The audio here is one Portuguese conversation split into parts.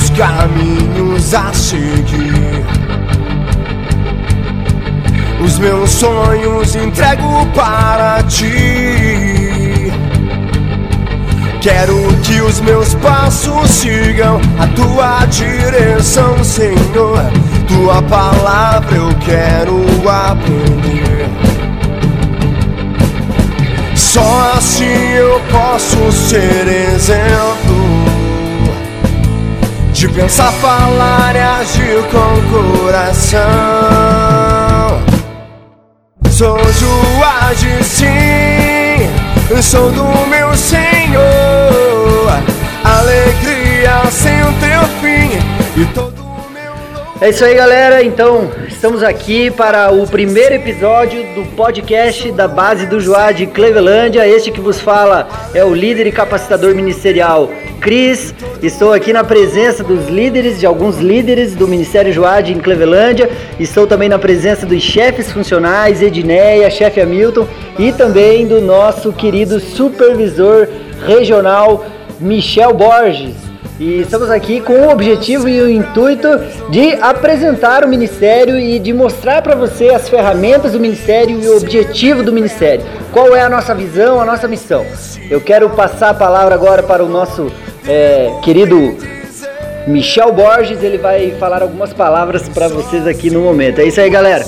meus caminhos a seguir. Os meus sonhos entrego para ti. Quero que os meus passos sigam a tua direção, Senhor. Tua palavra eu quero aprender. Só assim eu posso ser exemplo de pensar, falar e agir com coração. Sou Joade, sim, sou do meu Senhor. Alegria sem o teu fim e todo é isso aí, galera. Então, estamos aqui para o primeiro episódio do podcast da base do Joá de Clevelândia. Este que vos fala é o líder e capacitador ministerial Cris. Estou aqui na presença dos líderes, de alguns líderes do Ministério Joade em Clevelândia. Estou também na presença dos chefes funcionais, Edneia, chefe Hamilton, e também do nosso querido supervisor regional, Michel Borges. E estamos aqui com o objetivo e o intuito de apresentar o Ministério e de mostrar para você as ferramentas do Ministério e o objetivo do Ministério. Qual é a nossa visão, a nossa missão. Eu quero passar a palavra agora para o nosso é, querido Michel Borges, ele vai falar algumas palavras para vocês aqui no momento. É isso aí, galera.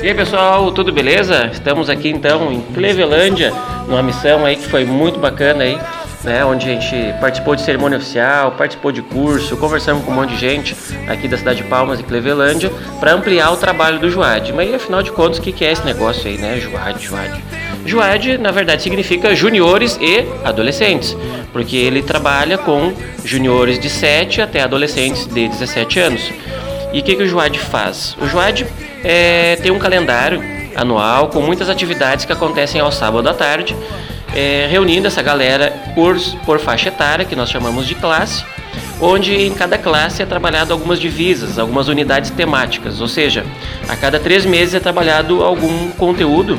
E aí pessoal, tudo beleza? Estamos aqui então em Clevelândia, numa missão aí que foi muito bacana aí né, onde a gente participou de cerimônia oficial, participou de curso, conversamos com um monte de gente aqui da cidade de Palmas e Clevelândia para ampliar o trabalho do Juad. Mas afinal de contas, o que é esse negócio aí, né? Juad, Juad. Juad, na verdade, significa juniores e adolescentes, porque ele trabalha com juniores de 7 até adolescentes de 17 anos. E o que, que o Juad faz? O Juad é, tem um calendário anual com muitas atividades que acontecem ao sábado à tarde é, reunindo essa galera por, por faixa etária, que nós chamamos de classe, onde em cada classe é trabalhado algumas divisas, algumas unidades temáticas, ou seja, a cada três meses é trabalhado algum conteúdo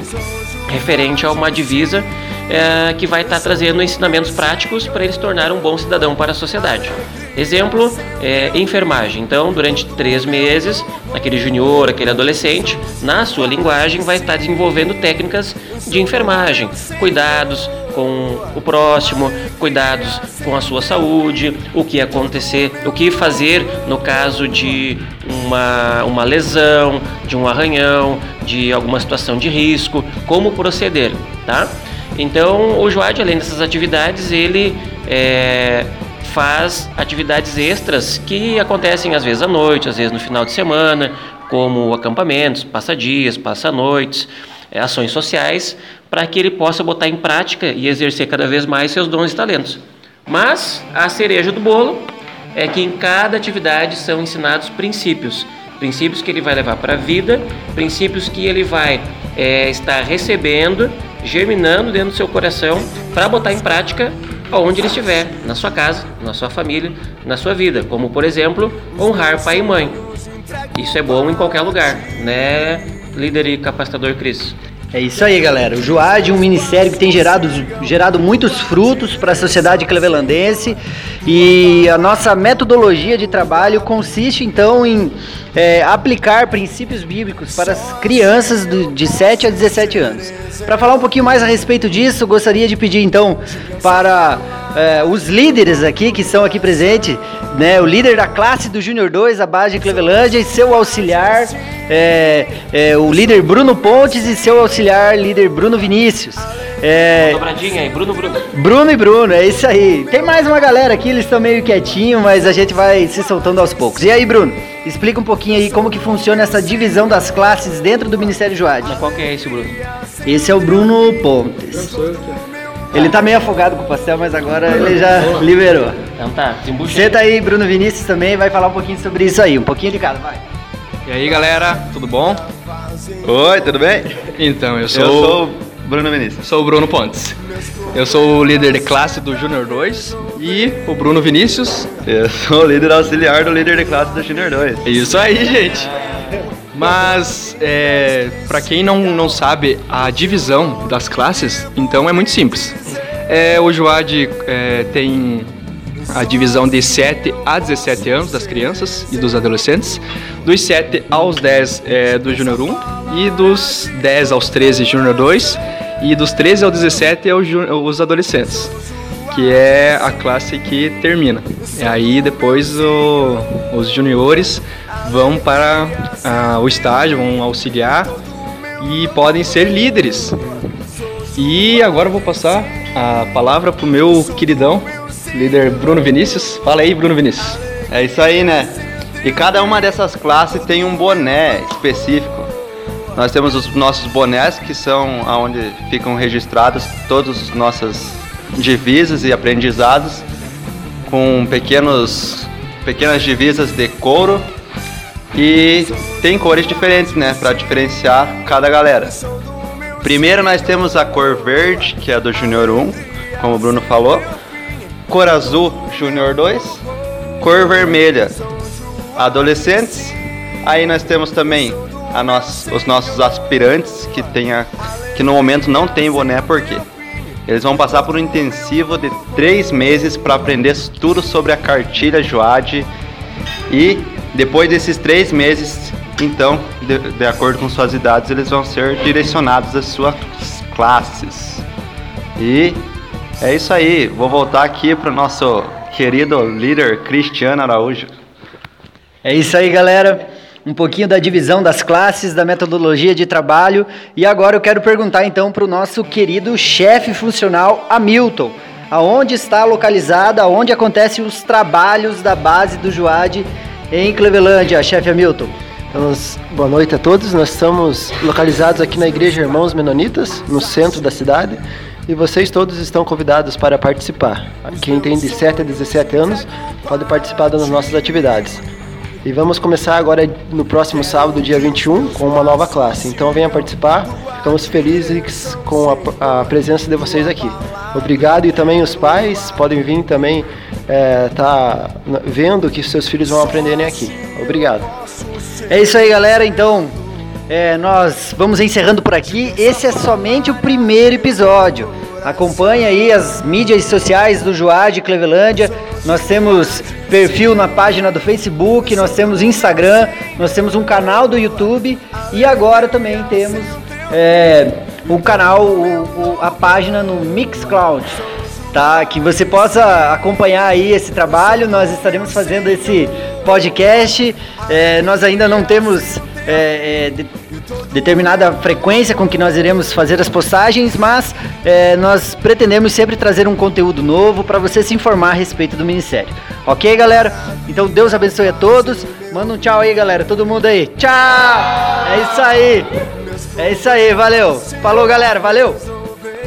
referente a uma divisa é, que vai estar trazendo ensinamentos práticos para ele se tornar um bom cidadão para a sociedade. Exemplo, é, enfermagem. Então, durante três meses, aquele junior, aquele adolescente, na sua linguagem, vai estar desenvolvendo técnicas de enfermagem, cuidados com o próximo, cuidados com a sua saúde, o que acontecer, o que fazer no caso de uma, uma lesão, de um arranhão, de alguma situação de risco, como proceder, tá? Então, o Joad, além dessas atividades, ele é, faz atividades extras que acontecem às vezes à noite, às vezes no final de semana, como acampamentos, passa-dias, passa-noites, é, ações sociais, para que ele possa botar em prática e exercer cada vez mais seus dons e talentos. Mas a cereja do bolo é que em cada atividade são ensinados princípios, princípios que ele vai levar para a vida, princípios que ele vai é, estar recebendo, germinando dentro do seu coração para botar em prática aonde ele estiver, na sua casa, na sua família, na sua vida, como por exemplo, honrar pai e mãe. Isso é bom em qualquer lugar, né, líder e capacitador Cris? É isso aí, galera. O Joad é um ministério que tem gerado, gerado muitos frutos para a sociedade clevelandense e a nossa metodologia de trabalho consiste então em é, aplicar princípios bíblicos para as crianças do, de 7 a 17 anos. Para falar um pouquinho mais a respeito disso, gostaria de pedir então para é, os líderes aqui que estão aqui presentes, né, o líder da classe do Júnior 2, a base de Clevelândia, e seu auxiliar, é, é, o líder Bruno Pontes e seu auxiliar, líder Bruno Vinícius. É, Dobradinha aí, Bruno, Bruno. Bruno e Bruno, é isso aí. Tem mais uma galera aqui, eles estão meio quietinhos, mas a gente vai se soltando aos poucos. E aí, Bruno? Explica um pouquinho aí como que funciona essa divisão das classes dentro do Ministério Joade. Qual que é esse, Bruno? Esse é o Bruno Pontes. Ele tá meio afogado com o pastel, mas agora ele já liberou. Então tá, desembucha Senta aí, Bruno Vinícius também vai falar um pouquinho sobre isso aí, um pouquinho de cada, vai. E aí, galera, tudo bom? Oi, tudo bem? Então, eu sou... Eu sou Bruno Vinícius. Sou o Bruno Pontes. Eu sou o líder de classe do Júnior 2 e o Bruno Vinícius. Eu sou o líder auxiliar do líder de classe do Júnior 2. Isso aí, gente. Mas, é, para quem não, não sabe a divisão das classes, então é muito simples. É, o Joad é, tem a divisão de 7 a 17 anos das crianças e dos adolescentes, dos 7 aos 10 é, do Júnior 1 e dos 10 aos 13 Júnior 2 e dos 13 aos 17 é os adolescentes, que é a classe que termina. E aí depois o, os juniores vão para a, o estágio, vão auxiliar e podem ser líderes. E agora eu vou passar a palavra para o meu queridão, líder Bruno Vinícius. Fala aí, Bruno Vinícius. É isso aí, né? E cada uma dessas classes tem um boné específico. Nós temos os nossos bonés, que são onde ficam registrados todas as nossas divisas e aprendizados, com pequenos, pequenas divisas de couro e tem cores diferentes, né, para diferenciar cada galera. Primeiro nós temos a cor verde, que é do Júnior 1, como o Bruno falou. Cor azul, Júnior 2. Cor vermelha, adolescentes. Aí nós temos também a nós, os nossos aspirantes, que, tem a, que no momento não tem boné, por quê? Eles vão passar por um intensivo de três meses para aprender tudo sobre a cartilha Joad e depois desses três meses, então, de, de acordo com suas idades, eles vão ser direcionados às suas classes. E é isso aí. Vou voltar aqui para o nosso querido líder Cristiano Araújo. É isso aí, galera. Um pouquinho da divisão das classes, da metodologia de trabalho. E agora eu quero perguntar então para o nosso querido chefe funcional, Hamilton. Aonde está localizada, aonde acontecem os trabalhos da base do Joad em Clevelândia, chefe Hamilton. boa noite a todos. Nós estamos localizados aqui na Igreja Irmãos Menonitas, no centro da cidade, e vocês todos estão convidados para participar. Quem tem de 7 a 17 anos pode participar das nossas atividades. E vamos começar agora no próximo sábado, dia 21, com uma nova classe. Então venha participar, ficamos felizes com a, a presença de vocês aqui. Obrigado e também os pais podem vir também é, tá vendo que seus filhos vão aprenderem aqui. Obrigado. É isso aí, galera. Então, é, nós vamos encerrando por aqui. Esse é somente o primeiro episódio. Acompanhe aí as mídias sociais do Joá de Clevelândia. Nós temos perfil na página do Facebook, nós temos Instagram, nós temos um canal do YouTube e agora também temos é, o canal, o, o, a página no Mixcloud tá? Que você possa acompanhar aí esse trabalho. Nós estaremos fazendo esse podcast. É, nós ainda não temos é, é, determinada frequência com que nós iremos fazer as postagens, mas é, nós pretendemos sempre trazer um conteúdo novo para você se informar a respeito do Ministério. Ok, galera? Então Deus abençoe a todos. Manda um tchau aí, galera. Todo mundo aí. Tchau! É isso aí. É isso aí, valeu. Falou, galera. Valeu.